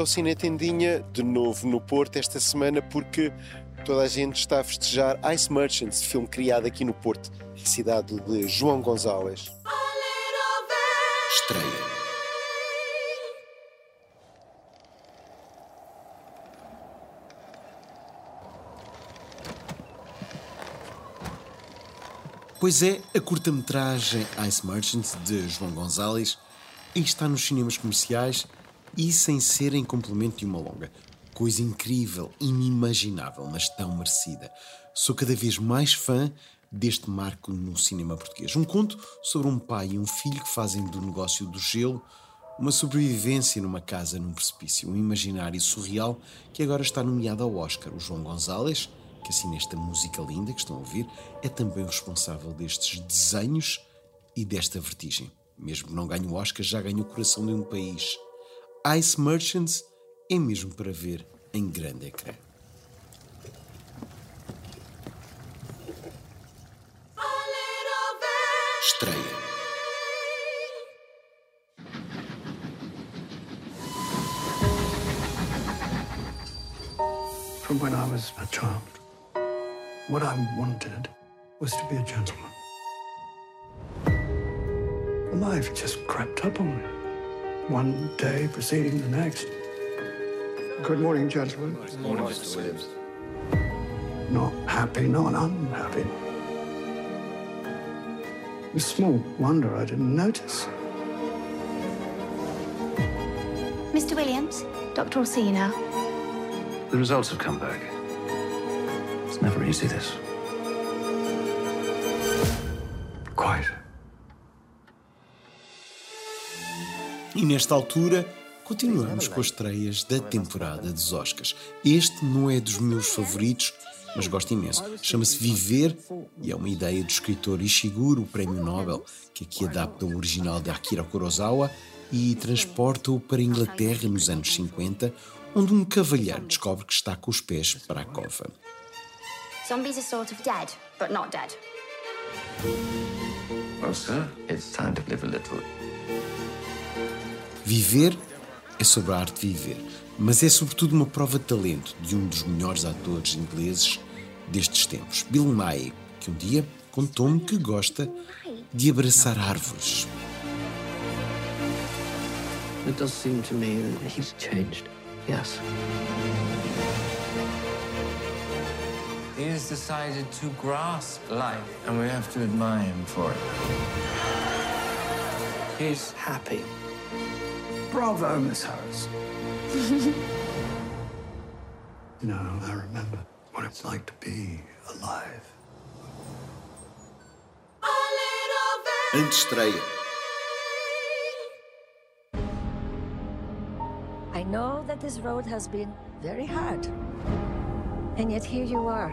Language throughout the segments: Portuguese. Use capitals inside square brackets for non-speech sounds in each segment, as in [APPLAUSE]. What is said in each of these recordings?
é o Cine Tendinha, de novo no Porto esta semana, porque toda a gente está a festejar Ice Merchants, filme criado aqui no Porto, cidade de João Gonzalez. Estreia. Pois é, a curta-metragem Ice Merchant de João Gonzalez está nos cinemas comerciais e sem ser em complemento de uma longa. Coisa incrível, inimaginável, mas tão merecida. Sou cada vez mais fã deste marco no cinema português. Um conto sobre um pai e um filho que fazem do negócio do gelo uma sobrevivência numa casa num precipício, um imaginário surreal que agora está nomeado ao Oscar. O João Gonzalez que assina esta música linda que estão a ouvir, é também o responsável destes desenhos e desta vertigem. Mesmo que não ganhe o Oscar, já ganha o coração de um país. Ice Merchants é mesmo para ver em grande ecrã. Estreia. From when I was a child. What I wanted was to be a gentleman. Life just crept up on me, one day preceding the next. Good morning, gentlemen. Good morning, Mr. Williams. Not happy, not unhappy. With small wonder I didn't notice. Mr. Williams, Dr. will see you now. The results have come back. It's never easy, this. Quite. E nesta altura, continuamos com as estreias da temporada dos Oscars. Este não é dos meus favoritos, mas gosto imenso. Chama-se Viver e é uma ideia do escritor Ishiguro, o prémio Nobel, que aqui adapta o original de Akira Kurosawa e transporta-o para a Inglaterra nos anos 50, onde um cavalheiro descobre que está com os pés para a cova. Zombies are sort of dead, but not dead. Well, sir, it's time to live a little. Viver é sobre a arte de viver, mas é sobretudo uma prova de talento de um dos melhores atores ingleses destes tempos, Bill Nighy, que um dia contou-me que gosta de abraçar árvores. It does seem to me that he's changed. Yes. He has decided to grasp life, and we have to admire him for it. He's happy. Bravo, Miss Harris. [LAUGHS] no, I remember what it's like to be alive. Antestreia. I know that this road has been very hard. And yet here you are,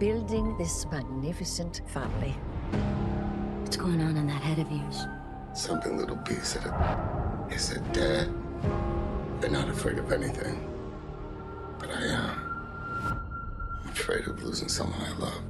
building this magnificent family. What's going on in that head of yours? Something little B said it. He said, Dad, you're not afraid of anything. But I am. Afraid of losing someone I love.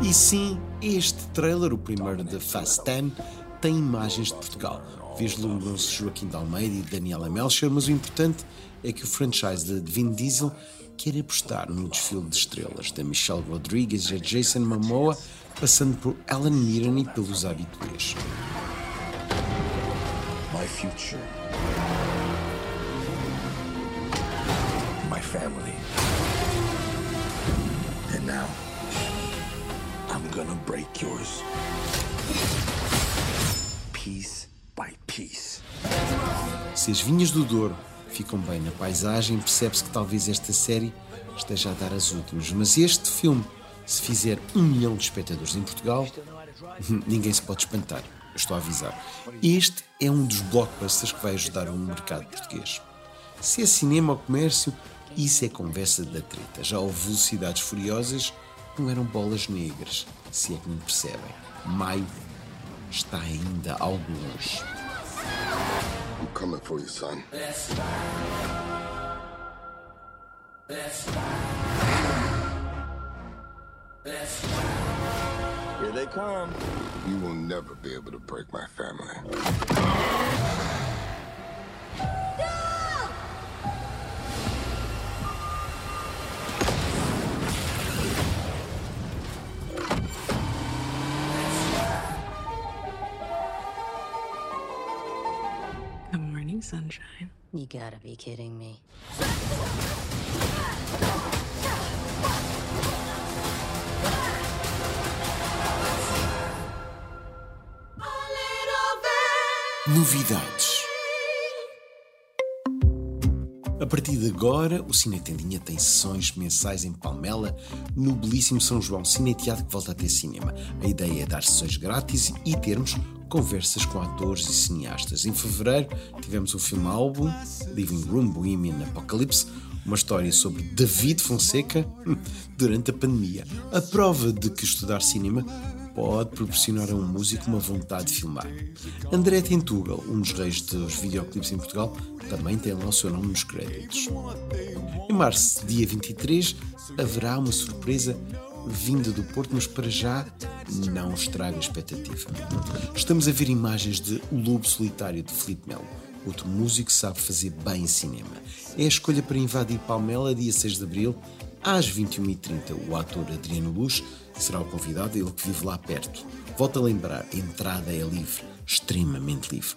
E sim, este trailer, o primeiro de Fast 10, tem imagens de Portugal. Vislumbram-se Joaquim de Almeida e Daniela Melcher, mas o importante é que o franchise de Vin Diesel quer apostar no desfile de estrelas da Michelle Rodriguez e Jason Momoa, passando por Alan Mirren e pelos habituês. Future. My family. And now, I'm gonna break yours. Piece by piece. Se as vinhas do Douro ficam bem na paisagem, percebe-se que talvez esta série esteja a dar as últimas. Mas este filme, se fizer um milhão de espectadores em Portugal, [LAUGHS] ninguém se pode espantar. Estou a avisar. Este é um dos blockbusters que vai ajudar o mercado português. Se é cinema ou comércio, isso é conversa da treta. Já houve velocidades furiosas, não eram bolas negras, se é que me percebem. Maio está ainda algo longe. I'm coming for you, son. Here they come. You will never be able to break my family. Good morning, sunshine. You gotta be kidding me. Novidades. A partir de agora, o Cine Tendinha tem sessões mensais em Palmela, no belíssimo São João Cineteado que volta a ter cinema. A ideia é dar sessões grátis e termos conversas com atores e cineastas. Em fevereiro tivemos o filme álbum Living Room Bohemian Apocalypse, uma história sobre David Fonseca [LAUGHS] durante a pandemia. A prova de que estudar cinema pode proporcionar a um músico uma vontade de filmar. André Tentugal, um dos reis dos videoclipes em Portugal, também tem lá o seu nome nos créditos. Em março, dia 23, haverá uma surpresa vinda do Porto, mas para já não estraga a expectativa. Estamos a ver imagens de O Lobo Solitário de Felipe Melo, outro músico sabe fazer bem cinema. É a escolha para invadir Palmela, dia 6 de abril, às 21h30. O ator Adriano Luz será o convidado, ele que vive lá perto. Volto a lembrar, a entrada é livre, extremamente livre.